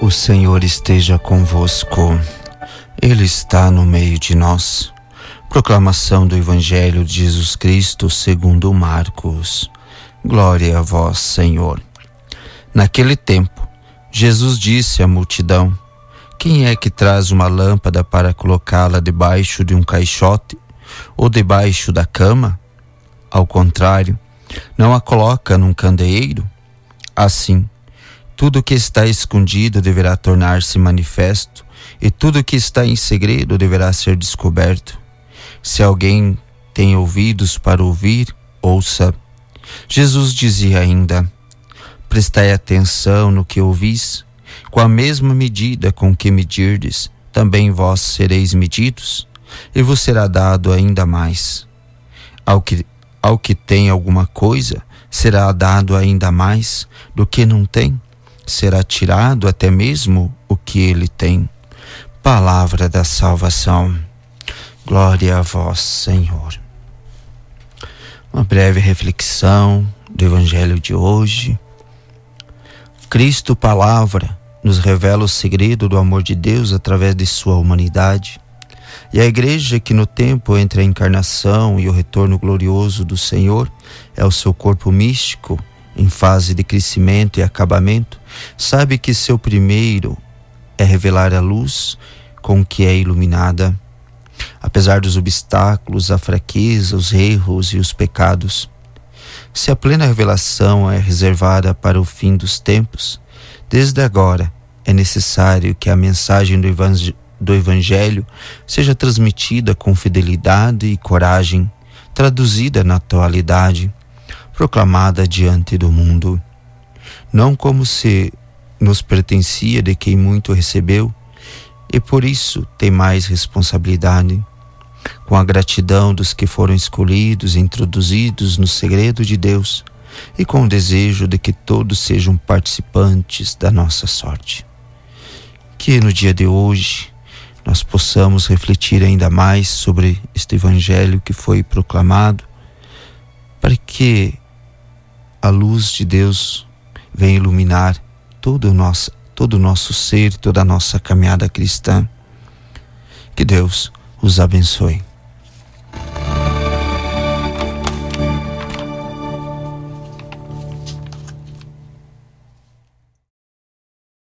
O Senhor esteja convosco, Ele está no meio de nós. Proclamação do Evangelho de Jesus Cristo segundo Marcos. Glória a vós, Senhor. Naquele tempo, Jesus disse à multidão: Quem é que traz uma lâmpada para colocá-la debaixo de um caixote ou debaixo da cama? Ao contrário, não a coloca num candeeiro? Assim, tudo que está escondido deverá tornar-se manifesto, e tudo que está em segredo deverá ser descoberto. Se alguém tem ouvidos para ouvir, ouça. Jesus dizia ainda: Prestai atenção no que ouvis, com a mesma medida com que medirdes, também vós sereis medidos, e vos será dado ainda mais. Ao que, ao que tem alguma coisa, será dado ainda mais do que não tem será tirado até mesmo o que ele tem. Palavra da salvação. Glória a vós, Senhor. Uma breve reflexão do Evangelho de hoje. Cristo, palavra, nos revela o segredo do amor de Deus através de sua humanidade. E a igreja que no tempo entre a encarnação e o retorno glorioso do Senhor é o seu corpo místico em fase de crescimento e acabamento, sabe que seu primeiro é revelar a luz com que é iluminada. Apesar dos obstáculos, a fraqueza, os erros e os pecados, se a plena revelação é reservada para o fim dos tempos, desde agora é necessário que a mensagem do, evang do Evangelho seja transmitida com fidelidade e coragem, traduzida na atualidade proclamada diante do mundo, não como se nos pertencia de quem muito recebeu e por isso tem mais responsabilidade, com a gratidão dos que foram escolhidos e introduzidos no segredo de Deus e com o desejo de que todos sejam participantes da nossa sorte. Que no dia de hoje nós possamos refletir ainda mais sobre este evangelho que foi proclamado, para que a luz de Deus vem iluminar todo o nosso, todo o nosso ser, toda a nossa caminhada cristã. Que Deus os abençoe.